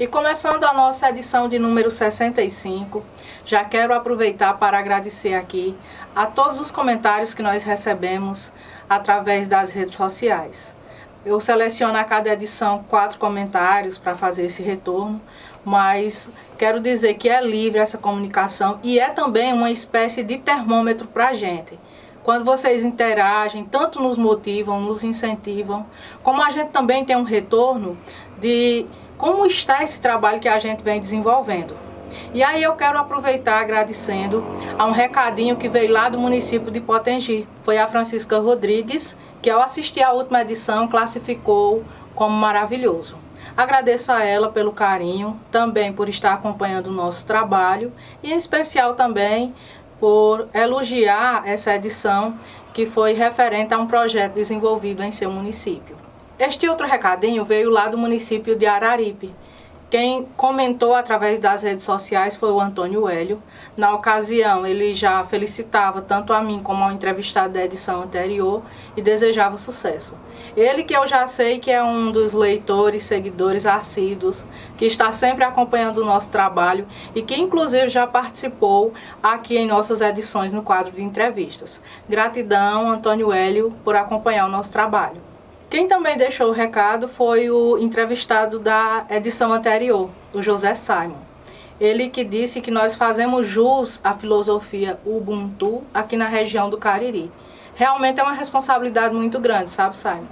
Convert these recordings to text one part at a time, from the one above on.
E começando a nossa edição de número 65, já quero aproveitar para agradecer aqui a todos os comentários que nós recebemos através das redes sociais. Eu seleciono a cada edição quatro comentários para fazer esse retorno, mas quero dizer que é livre essa comunicação e é também uma espécie de termômetro para a gente. Quando vocês interagem, tanto nos motivam, nos incentivam, como a gente também tem um retorno de como está esse trabalho que a gente vem desenvolvendo. E aí eu quero aproveitar agradecendo a um recadinho que veio lá do município de Potengi. Foi a Francisca Rodrigues, que ao assistir a última edição classificou como maravilhoso. Agradeço a ela pelo carinho, também por estar acompanhando o nosso trabalho e em especial também por elogiar essa edição que foi referente a um projeto desenvolvido em seu município. Este outro recadinho veio lá do município de Araripe. Quem comentou através das redes sociais foi o Antônio Hélio. Na ocasião, ele já felicitava tanto a mim como ao entrevistado da edição anterior e desejava sucesso. Ele que eu já sei que é um dos leitores, seguidores assíduos, que está sempre acompanhando o nosso trabalho e que inclusive já participou aqui em nossas edições no quadro de entrevistas. Gratidão, Antônio Hélio, por acompanhar o nosso trabalho. Quem também deixou o recado foi o entrevistado da edição anterior, o José Simon. Ele que disse que nós fazemos jus à filosofia Ubuntu aqui na região do Cariri. Realmente é uma responsabilidade muito grande, sabe, Simon?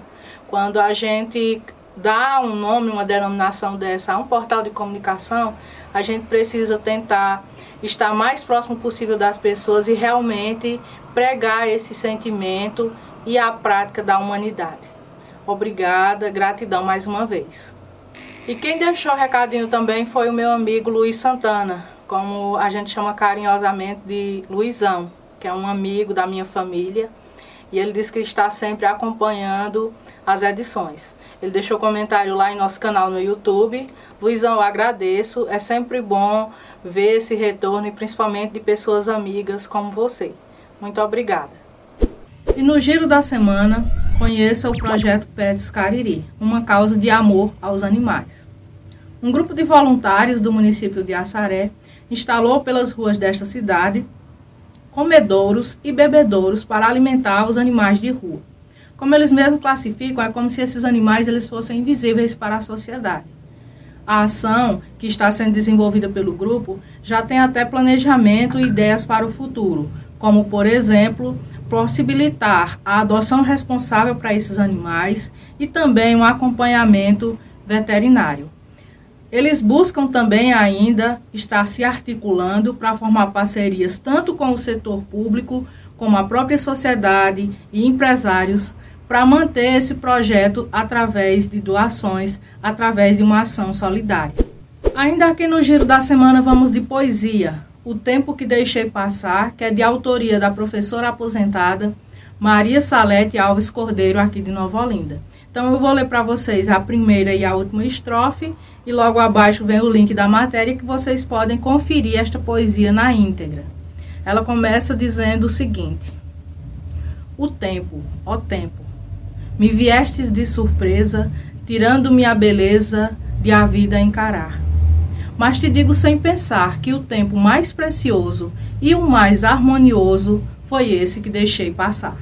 Quando a gente dá um nome, uma denominação dessa a um portal de comunicação, a gente precisa tentar estar mais próximo possível das pessoas e realmente pregar esse sentimento e a prática da humanidade. Obrigada, gratidão mais uma vez. E quem deixou o recadinho também foi o meu amigo Luiz Santana, como a gente chama carinhosamente de Luizão, que é um amigo da minha família. E ele disse que está sempre acompanhando as edições. Ele deixou comentário lá em nosso canal no YouTube. Luizão, eu agradeço. É sempre bom ver esse retorno e principalmente de pessoas amigas como você. Muito obrigada. E no giro da semana, conheça o projeto Pets Cariri, uma causa de amor aos animais. Um grupo de voluntários do município de Assaré instalou pelas ruas desta cidade comedouros e bebedouros para alimentar os animais de rua. Como eles mesmos classificam, é como se esses animais eles fossem invisíveis para a sociedade. A ação que está sendo desenvolvida pelo grupo já tem até planejamento e ideias para o futuro, como, por exemplo, possibilitar a adoção responsável para esses animais e também um acompanhamento veterinário. Eles buscam também ainda estar se articulando para formar parcerias tanto com o setor público, como a própria sociedade e empresários para manter esse projeto através de doações, através de uma ação solidária. Ainda aqui no giro da semana vamos de poesia. O Tempo que Deixei Passar, que é de autoria da professora aposentada Maria Salete Alves Cordeiro, aqui de Nova Olinda. Então eu vou ler para vocês a primeira e a última estrofe e logo abaixo vem o link da matéria que vocês podem conferir esta poesia na íntegra. Ela começa dizendo o seguinte: O tempo, ó tempo, me viestes de surpresa, tirando-me a beleza de a vida encarar. Mas te digo sem pensar que o tempo mais precioso e o mais harmonioso foi esse que deixei passar.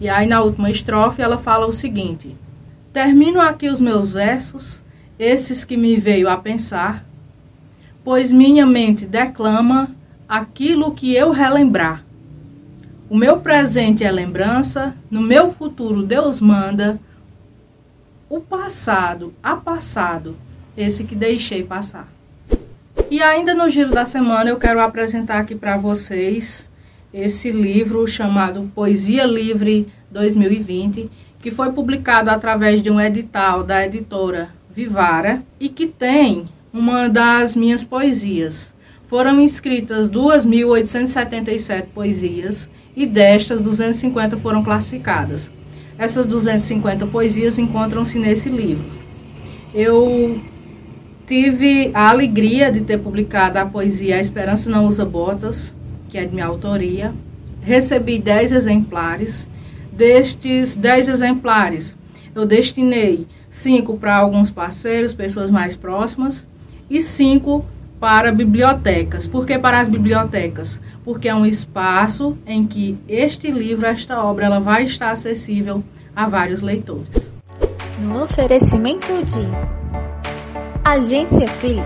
E aí na última estrofe ela fala o seguinte: Termino aqui os meus versos, esses que me veio a pensar, pois minha mente declama aquilo que eu relembrar. O meu presente é lembrança, no meu futuro Deus manda. O passado, a passado, esse que deixei passar. E ainda no giro da semana eu quero apresentar aqui para vocês esse livro chamado Poesia Livre 2020, que foi publicado através de um edital da editora Vivara e que tem uma das minhas poesias. Foram inscritas 2.877 poesias e destas 250 foram classificadas. Essas 250 poesias encontram-se nesse livro. Eu Tive a alegria de ter publicado a poesia A Esperança Não Usa Botas, que é de minha autoria. Recebi 10 exemplares. Destes 10 exemplares, eu destinei cinco para alguns parceiros, pessoas mais próximas, e cinco para bibliotecas. Por que para as bibliotecas? Porque é um espaço em que este livro, esta obra, ela vai estar acessível a vários leitores. No oferecimento de Agência Clipe.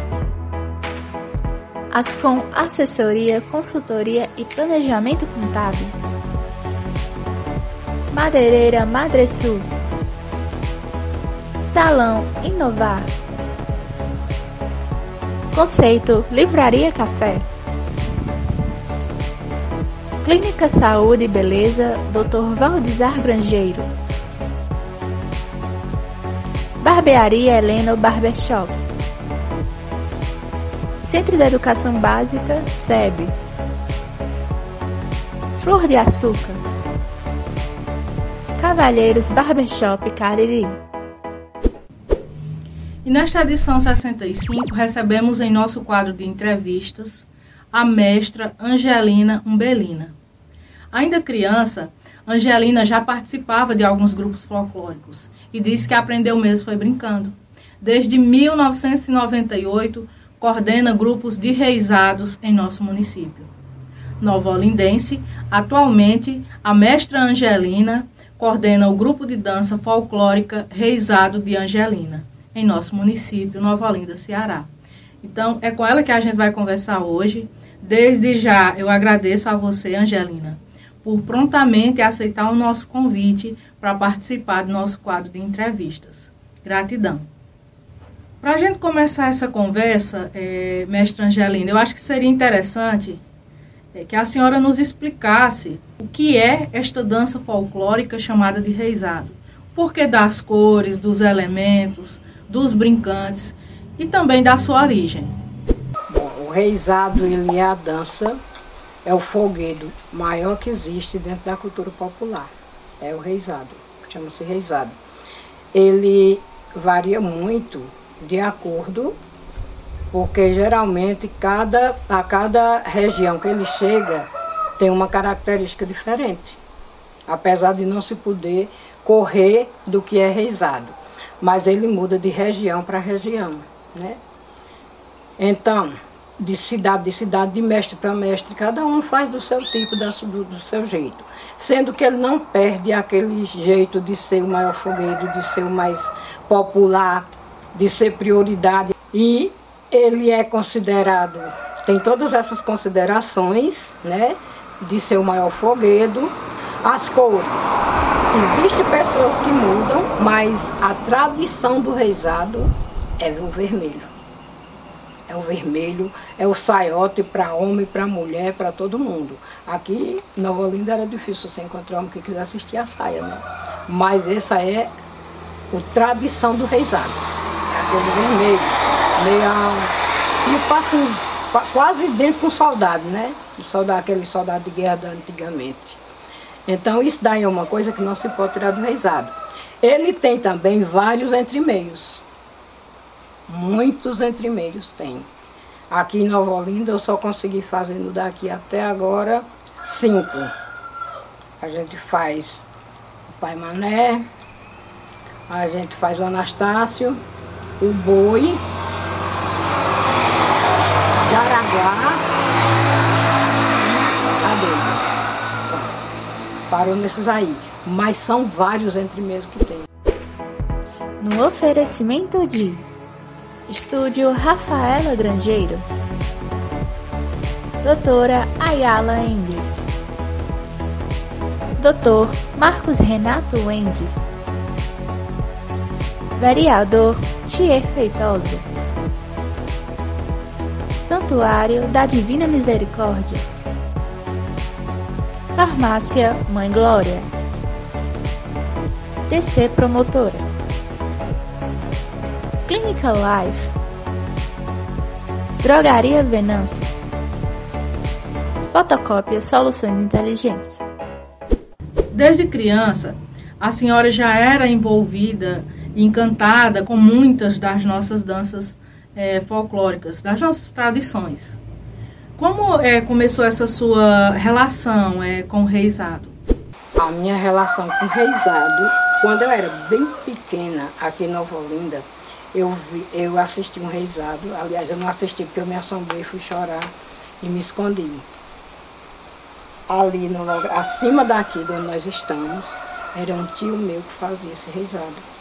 Ascom Assessoria, Consultoria e Planejamento Contábil. Madeireira Madresul. Salão Inovar. Conceito Livraria Café. Clínica Saúde e Beleza, Dr. Valdizar Grangeiro. Barbearia Helena Barbershop. Centro de Educação Básica, SEB. Flor de Açúcar. Cavalheiros Barbershop Cariri. E nesta edição 65, recebemos em nosso quadro de entrevistas a mestra Angelina Umbelina. Ainda criança, Angelina já participava de alguns grupos folclóricos e disse que aprendeu mesmo foi brincando. Desde 1998, coordena grupos de reisados em nosso município. Nova Olindense, atualmente, a mestra Angelina coordena o grupo de dança folclórica Reisado de Angelina em nosso município, Nova Olinda, Ceará. Então, é com ela que a gente vai conversar hoje. Desde já, eu agradeço a você, Angelina, por prontamente aceitar o nosso convite para participar do nosso quadro de entrevistas. Gratidão. Para a gente começar essa conversa, é, mestra Angelina, eu acho que seria interessante é, que a senhora nos explicasse o que é esta dança folclórica chamada de reizado. Por que das cores, dos elementos, dos brincantes e também da sua origem. Bom, o reizado ele é a dança, é o folguedo maior que existe dentro da cultura popular. É o reizado, chama-se reizado. Ele varia muito de acordo, porque geralmente cada, a cada região que ele chega tem uma característica diferente. Apesar de não se poder correr do que é reizado mas ele muda de região para região, né? Então, de cidade de cidade, de mestre para mestre, cada um faz do seu tipo, do, do seu jeito. Sendo que ele não perde aquele jeito de ser o maior fogueiro, de ser o mais popular, de ser prioridade. E ele é considerado, tem todas essas considerações, né? De ser o maior foguedo, as cores. Existem pessoas que mudam, mas a tradição do reizado é o vermelho. É o vermelho, é o saiote para homem, para mulher, para todo mundo. Aqui em Nova Olinda era difícil você encontrar homem que quisesse assistir a saia, né? Mas essa é a tradição do reizado. É aquele vermelho, meio tipo assim, quase dentro com soldado, né? O soldado, aquele soldado de guerra da antigamente. Então, isso daí é uma coisa que não se pode tirar do reizado. Ele tem também vários entre-meios. Muitos entre-meios tem. Aqui em Nova Olinda eu só consegui fazer daqui até agora cinco. A gente faz o Pai Mané, a gente faz o Anastácio, o Boi, Jaraguá, parou nesses aí. Mas são vários entre mesmo que tem. No oferecimento de Estúdio Rafaela Grangeiro, Doutora Ayala Endes, Doutor Marcos Renato Endes, Vereador Tier Feitosa, Santuário da Divina Misericórdia. Farmácia Mãe Glória. DC Promotora. Clínica Life. Drogaria Venâncios. Fotocópia Soluções Inteligentes. Desde criança, a senhora já era envolvida encantada com muitas das nossas danças é, folclóricas, das nossas tradições. Como é, começou essa sua relação é, com o reizado? A minha relação com o reizado, quando eu era bem pequena aqui em Nova Olinda, eu, vi, eu assisti um reizado. Aliás, eu não assisti porque eu me assombrei, fui chorar e me escondi. Ali, no, acima daqui de onde nós estamos, era um tio meu que fazia esse reizado.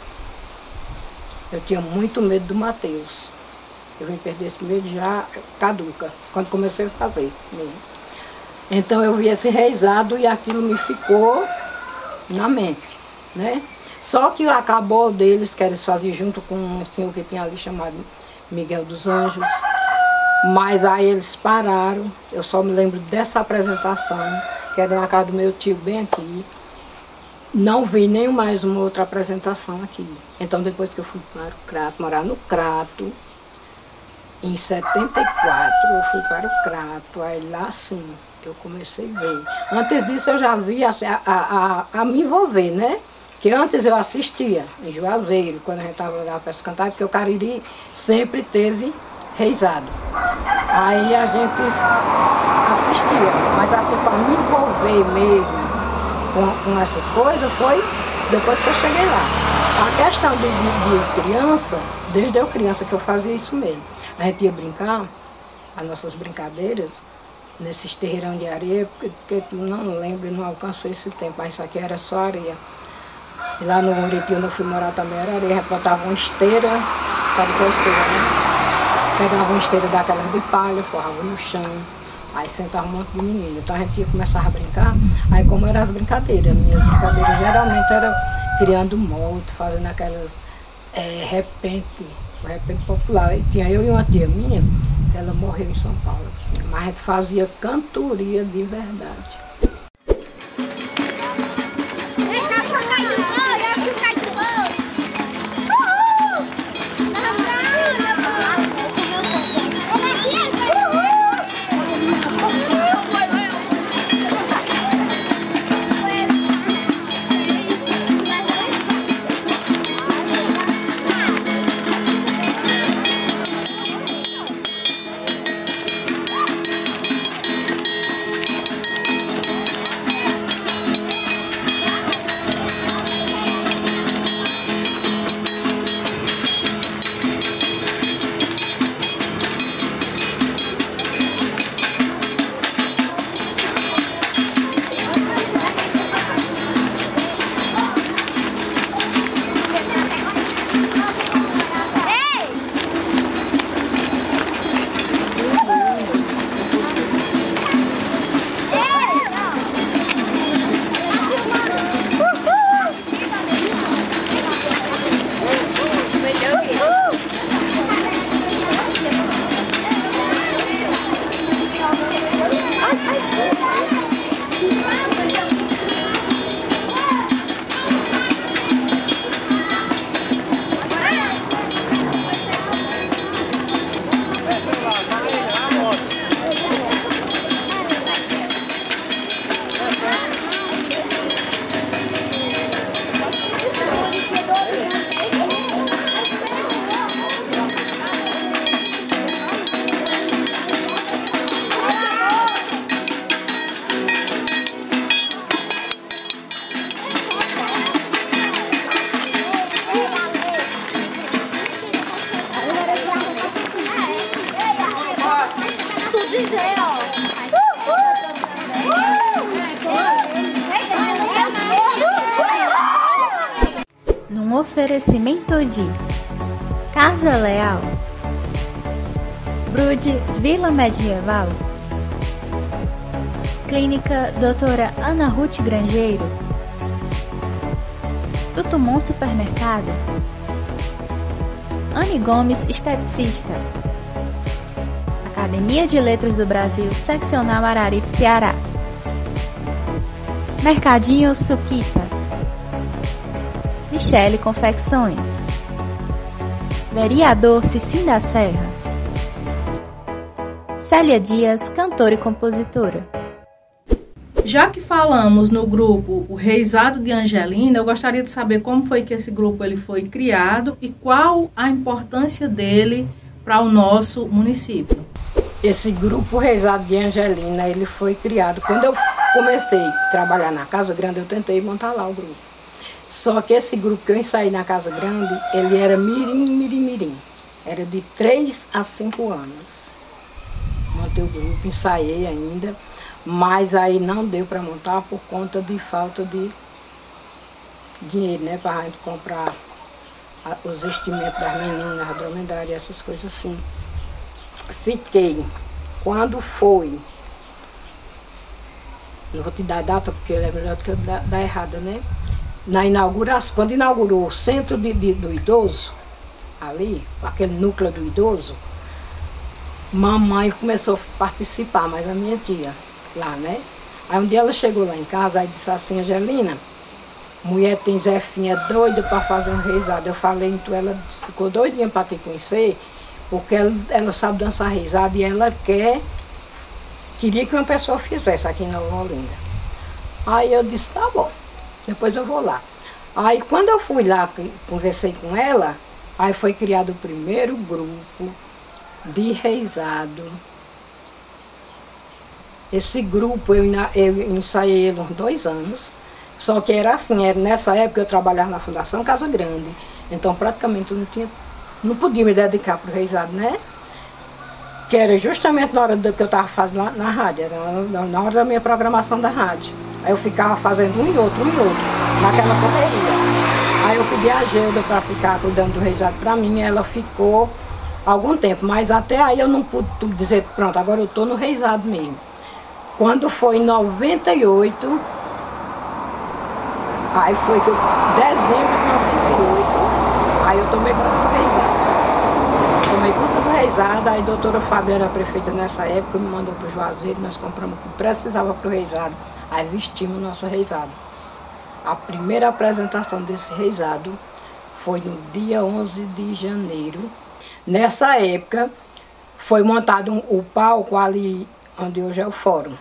Eu tinha muito medo do Mateus. Eu vim perder esse medo já caduca, quando comecei a fazer. Então eu vi esse reizado e aquilo me ficou na mente, né? Só que acabou deles, que eles faziam junto com um senhor que tinha ali chamado Miguel dos Anjos. Mas aí eles pararam, eu só me lembro dessa apresentação, que era na casa do meu tio bem aqui. Não vi nem mais uma outra apresentação aqui. Então depois que eu fui para o Crato, morar no Crato, em 74 eu fui para o Crato, aí lá sim eu comecei ver. Antes disso eu já vi assim, a, a, a, me envolver, né? Que antes eu assistia em Juazeiro, quando a gente estava lá para cantar, porque o Cariri sempre teve reizado. Aí a gente assistia, mas assim, para me envolver mesmo com, com, essas coisas foi depois que eu cheguei lá. A questão de, de, de criança, desde eu criança que eu fazia isso mesmo. A gente ia brincar, as nossas brincadeiras, nesses terreirão de areia, porque, porque não lembra, não alcançou esse tempo, mas isso aqui era só areia. E lá no Muriti, onde eu fui morar também, era areia, botava uma esteira, sabe qual é esteira, né? Pegava uma esteira daquelas de palha, forrava no chão, aí sentava um monte de menino. Então a gente ia começar a brincar, aí como eram as brincadeiras, minhas brincadeiras geralmente eram criando moto, fazendo aquelas é, repente, repente popular. E tinha eu e uma tia minha, que ela morreu em São Paulo, assim, mas a gente fazia cantoria de verdade. Casa Leal, Brude Vila Medieval, Clínica Doutora Ana Ruth Grangeiro, Tutumon Supermercado, Anne Gomes Esteticista, Academia de Letras do Brasil, Seccional Araripe, Ceará, Mercadinho Suquita, Michele Confecções. Vereador Cicim da Serra. Célia Dias, cantora e compositora. Já que falamos no grupo O Reisado de Angelina, eu gostaria de saber como foi que esse grupo ele foi criado e qual a importância dele para o nosso município. Esse grupo Reisado de Angelina, ele foi criado quando eu comecei a trabalhar na Casa Grande, eu tentei montar lá o grupo. Só que esse grupo que eu ensaiei na Casa Grande, ele era mirim, mirim, mirim. Era de 3 a 5 anos. Montei o grupo, ensaiei ainda, mas aí não deu para montar por conta de falta de dinheiro, né? Para a gente comprar os vestimentos das meninas, a dromedária, essas coisas assim. Fiquei. Quando foi? Não vou te dar a data porque é melhor do que eu dar errada, né? Na inauguração, quando inaugurou o centro de, de, do idoso, ali, aquele núcleo do idoso, mamãe começou a participar, mas a minha tia, lá, né? Aí um dia ela chegou lá em casa e disse assim, Angelina, mulher tem Zefinha doida para fazer um reizado. Eu falei, então ela ficou doidinha para te conhecer, porque ela, ela sabe dançar reizado e ela quer, queria que uma pessoa fizesse aqui na Olinda. Aí eu disse, tá bom, depois eu vou lá. Aí quando eu fui lá, conversei com ela, aí foi criado o primeiro grupo de reizado. Esse grupo eu, eu ensaiei ele uns dois anos, só que era assim, era, nessa época eu trabalhava na Fundação Casa Grande, então praticamente eu não tinha, não podia me dedicar para o reizado, né? Que era justamente na hora do que eu estava fazendo na, na rádio, era na, na, hora da minha programação da rádio. Aí eu ficava fazendo um e outro, um e outro, naquela correria. Aí eu pedi a Gilda para ficar cuidando do reizado para mim, ela ficou algum tempo, mas até aí eu não pude dizer, pronto, agora eu estou no reizado mesmo. Quando foi em 98, aí foi que eu, dezembro de 98, aí eu tomei conta do reizado. Tomei aí a doutora Fábio era prefeita nessa época, me mandou para o Juazeiro, nós compramos o que precisava para o reizado, aí vestimos o nosso reizado. A primeira apresentação desse reizado foi no dia 11 de janeiro Nessa época, foi montado um, o palco ali onde hoje é o fórum,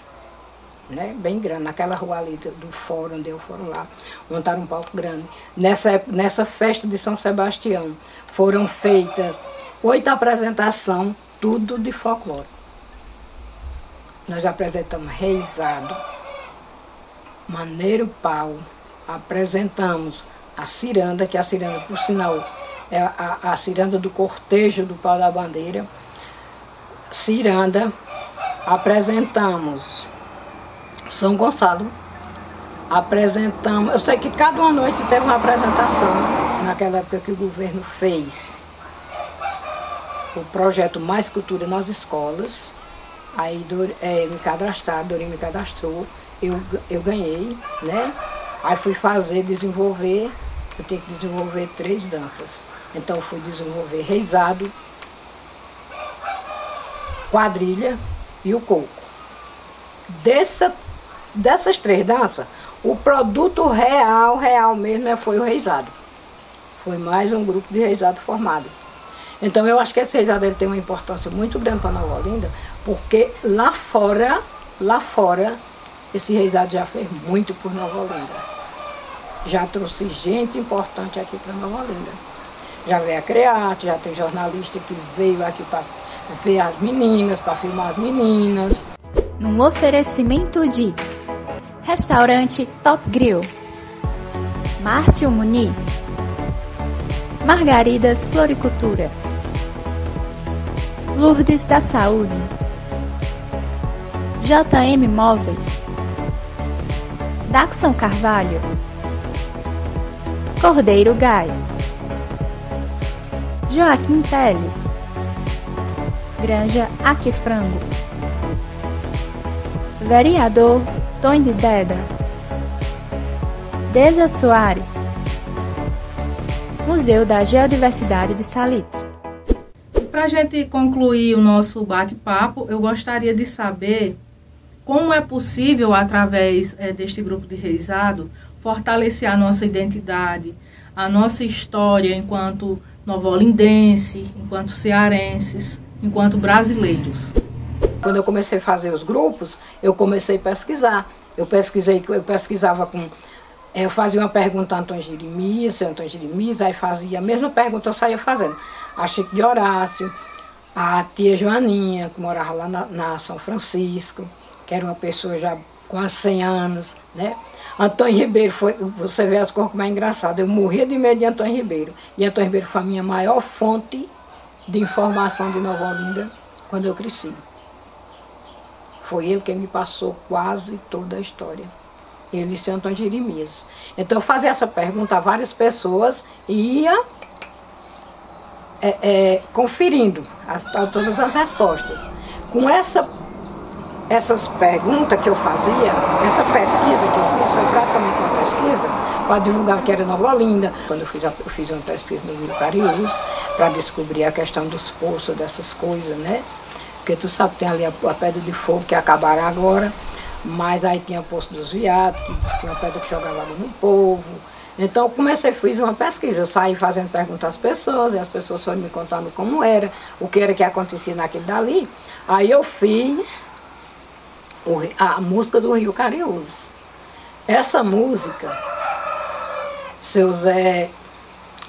né? bem grande, naquela rua ali do, do fórum, onde é o fórum lá, montaram um palco grande. Nessa, nessa festa de São Sebastião foram feitas oito apresentações, tudo de folclore. Nós apresentamos Reisado, Maneiro Pau, apresentamos a Ciranda, que a Ciranda, por sinal, é a, a ciranda do cortejo do pau da bandeira. Ciranda, apresentamos São Gonçalo, apresentamos, eu sei que cada uma noite teve uma apresentação, naquela época que o governo fez o projeto Mais Cultura nas Escolas, aí é, me cadastraram, Dorinho me cadastrou, eu, eu ganhei, né? Aí fui fazer, desenvolver, eu tenho que desenvolver três danças. Então fui desenvolver reizado, quadrilha e o coco. Dessa, dessas três danças, o produto real, real mesmo, é, foi o reizado. Foi mais um grupo de reizado formado. Então eu acho que esse ele tem uma importância muito grande para Nova Olinda, porque lá fora, lá fora, esse reizado já fez muito por Nova Olinda. Já trouxe gente importante aqui para Nova Olinda. Já veio a Create, já tem jornalista que veio aqui para ver as meninas, para filmar as meninas. Num oferecimento de Restaurante Top Grill, Márcio Muniz, Margaridas Floricultura, Lourdes da Saúde, JM Móveis, Daxon Carvalho, Cordeiro Gás. Joaquim Teles, Granja Aquifrango, Vereador Tony de Deda, Deza Soares, Museu da Geodiversidade de Salitre. Para a gente concluir o nosso bate-papo, eu gostaria de saber como é possível, através é, deste grupo de reizado, fortalecer a nossa identidade, a nossa história enquanto novolindense, enquanto cearenses, enquanto brasileiros. Quando eu comecei a fazer os grupos, eu comecei a pesquisar. Eu pesquisei, eu pesquisava com eu fazia uma pergunta a Antônio Jeremias, Antônio Jeremias, aí fazia a mesma pergunta, eu saía fazendo. A Chico de Horácio, a tia Joaninha, que morava lá na, na São Francisco, que era uma pessoa já quase 100 anos, né? Antônio Ribeiro foi, você vê as coisas como é engraçado, eu morria de medo de Antônio Ribeiro. E Antônio Ribeiro foi a minha maior fonte de informação de Nova Olinda quando eu cresci. Foi ele que me passou quase toda a história. Ele e Antônio Jeremias. Então eu fazia essa pergunta a várias pessoas e ia é, é, conferindo as, todas as respostas. Com essa, essas perguntas que eu fazia, essa pesquisa que eu fiz foi praticamente uma pesquisa para divulgar que era Nova Olinda. Quando eu fiz, a, eu fiz uma pesquisa no Rio Cariús para descobrir a questão dos poços, dessas coisas, né? Porque tu sabe, tem ali a, a pedra de fogo que acabaram agora, mas aí tinha o Poço dos Viados, que tinha uma pedra que jogava água no povo. Então comecei, fiz uma pesquisa, eu saí fazendo perguntas às pessoas, e as pessoas foram me contando como era, o que era que acontecia naquele dali. Aí eu fiz a música do Rio Cariús. Essa música, seu Zé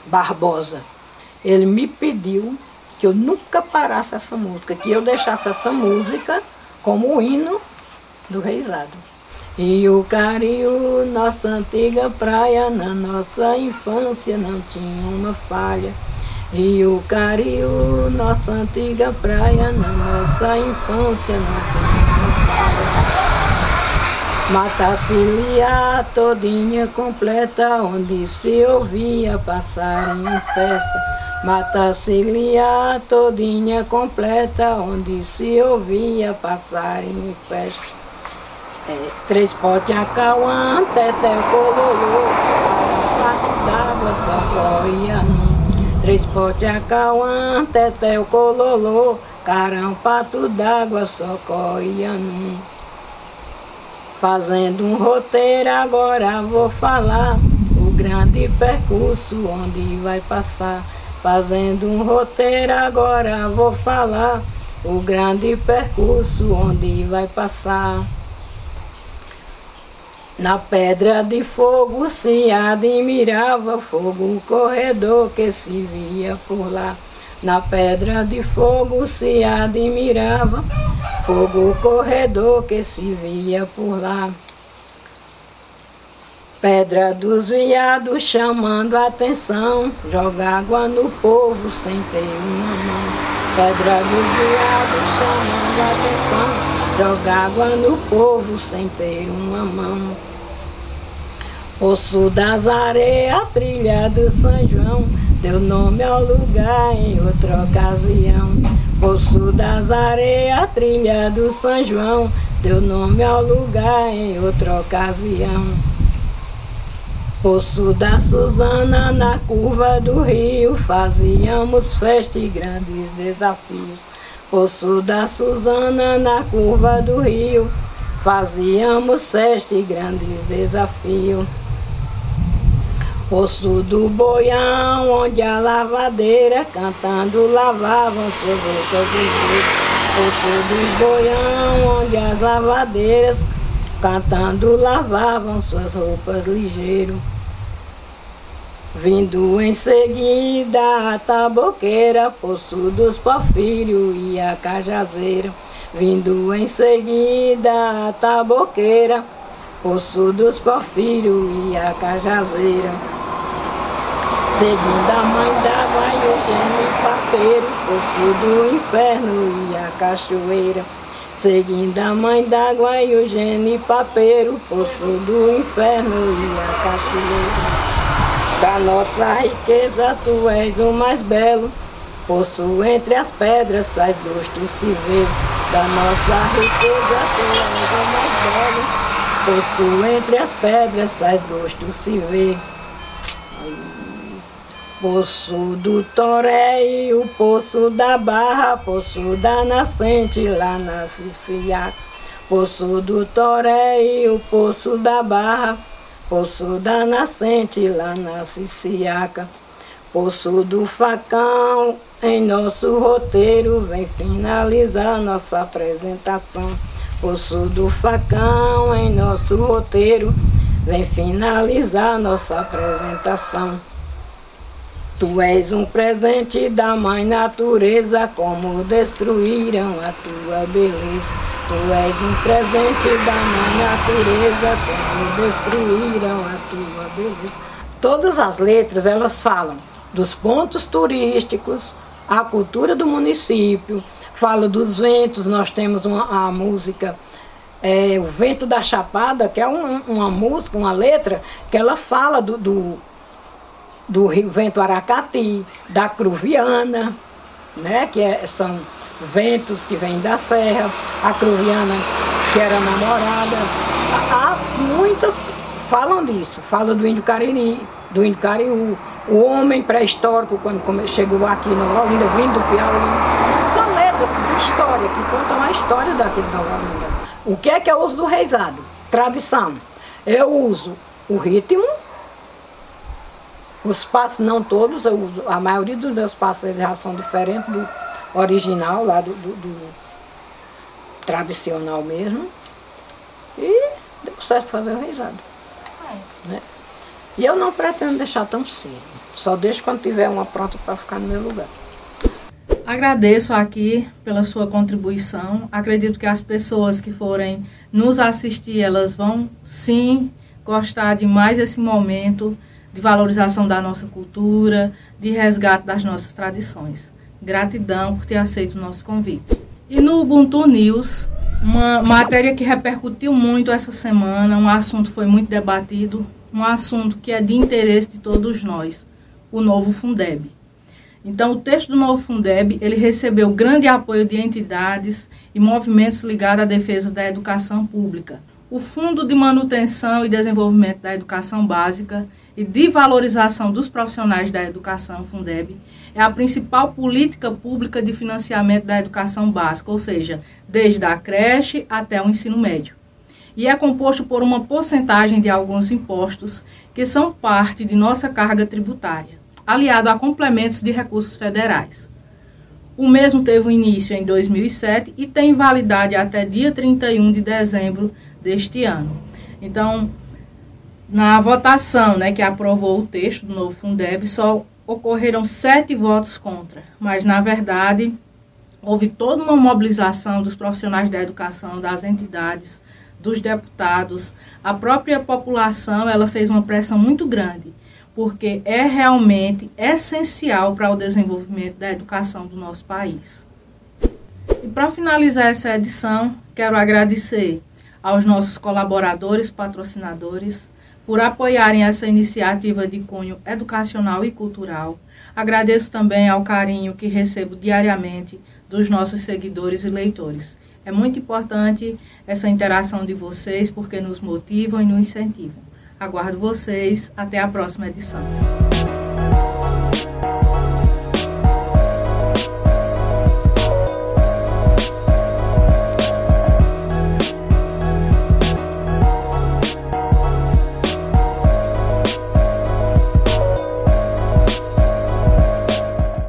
Barbosa, ele me pediu que eu nunca parasse essa música, que eu deixasse essa música como o hino do reizado. E o Cariú, nossa antiga praia, na nossa infância não tinha uma falha. E o Cariú, nossa antiga praia, na nossa infância não tinha uma falha. Mata Cilia todinha completa, onde se ouvia passar em festa. Mata Cilia todinha completa, onde se ouvia passar em festa. É, três potes acauã, teté cololô, pato d'água num. Três potes acauã, teté cololô, carão, pato d'água num. Fazendo um roteiro agora vou falar o grande percurso onde vai passar. Fazendo um roteiro agora vou falar o grande percurso onde vai passar. Na pedra de fogo se admirava fogo, o corredor que se via por lá. Na pedra de fogo se admirava fogo, o corredor que se via por lá. Pedra dos viados chamando a atenção, joga água no povo sem ter uma mão. Pedra dos viados chamando a atenção, joga água no povo sem ter uma mão. Poço das areias, trilha do São João, deu nome ao lugar em outra ocasião. Poço das areias, trilha do São João, deu nome ao lugar em outra ocasião. Poço da Suzana na curva do rio, fazíamos festa e grandes desafios. Poço da Suzana na curva do rio, fazíamos festa e grandes desafios. Poço do Boião, onde a lavadeira cantando lavavam suas roupas de Poço dos Boião, onde as lavadeiras cantando lavavam suas roupas ligeiro. Vindo em seguida a taboqueira, poço dos porfírio e a cajazeira. Vindo em seguida a taboqueira, poço dos porfírio e a cajazeira. Seguindo a mãe d'água e o gênio papeiro, poço do inferno e a cachoeira. Seguindo a mãe d'água e o gênio papeiro, poço do inferno e a cachoeira. Da nossa riqueza tu és o mais belo, poço entre as pedras faz gosto se ver. Da nossa riqueza tu és o mais belo, poço entre as pedras faz gosto se ver. Poço do Toré e o Poço da Barra, Poço da Nascente lá na Ciciaca. Poço do Toré e o Poço da Barra, Poço da nascente lá na Ciciaca, Poço do facão, em nosso roteiro vem finalizar nossa apresentação. Poço do facão, em nosso roteiro vem finalizar nossa apresentação. Tu és um presente da mãe natureza, como destruíram a tua beleza. Tu és um presente da minha natureza, como destruíram a tua beleza. Todas as letras elas falam dos pontos turísticos, a cultura do município, fala dos ventos, nós temos uma, a música é, O Vento da Chapada, que é um, uma música, uma letra, que ela fala do, do, do Rio Vento Aracati, da Cruviana, né, que é, são ventos que vêm da serra, a Cruviana, que era namorada. Há muitas falam disso, falam do índio Cariri, do índio Cariú, o homem pré-histórico, quando chegou aqui no Olinda, vindo do Piauí. São letras de história, que contam a história daqui Nova Olinda. O que é que eu uso do reizado? Tradição. Eu uso o ritmo, os passos não todos, eu uso, a maioria dos meus passos já são diferentes do original, lá do, do, do tradicional mesmo. E deu certo fazer o reizado. Né? E eu não pretendo deixar tão cedo. Só deixo quando tiver uma pronta para ficar no meu lugar. Agradeço aqui pela sua contribuição. Acredito que as pessoas que forem nos assistir, elas vão sim gostar de mais esse momento de valorização da nossa cultura, de resgate das nossas tradições. Gratidão por ter aceito o nosso convite. E no Ubuntu News, uma matéria que repercutiu muito essa semana, um assunto foi muito debatido, um assunto que é de interesse de todos nós, o novo Fundeb. Então, o texto do novo Fundeb, ele recebeu grande apoio de entidades e movimentos ligados à defesa da educação pública. O Fundo de Manutenção e Desenvolvimento da Educação Básica e de Valorização dos Profissionais da Educação, Fundeb, é a principal política pública de financiamento da educação básica, ou seja, desde a creche até o ensino médio e é composto por uma porcentagem de alguns impostos que são parte de nossa carga tributária, aliado a complementos de recursos federais. O mesmo teve início em 2007 e tem validade até dia 31 de dezembro deste ano. Então, na votação né, que aprovou o texto do novo Fundeb, só ocorreram sete votos contra, mas, na verdade, houve toda uma mobilização dos profissionais da educação, das entidades, dos deputados, a própria população, ela fez uma pressão muito grande, porque é realmente essencial para o desenvolvimento da educação do nosso país. E para finalizar essa edição, quero agradecer aos nossos colaboradores, patrocinadores, por apoiarem essa iniciativa de cunho educacional e cultural. Agradeço também ao carinho que recebo diariamente dos nossos seguidores e leitores. É muito importante essa interação de vocês porque nos motivam e nos incentivam. Aguardo vocês. Até a próxima edição.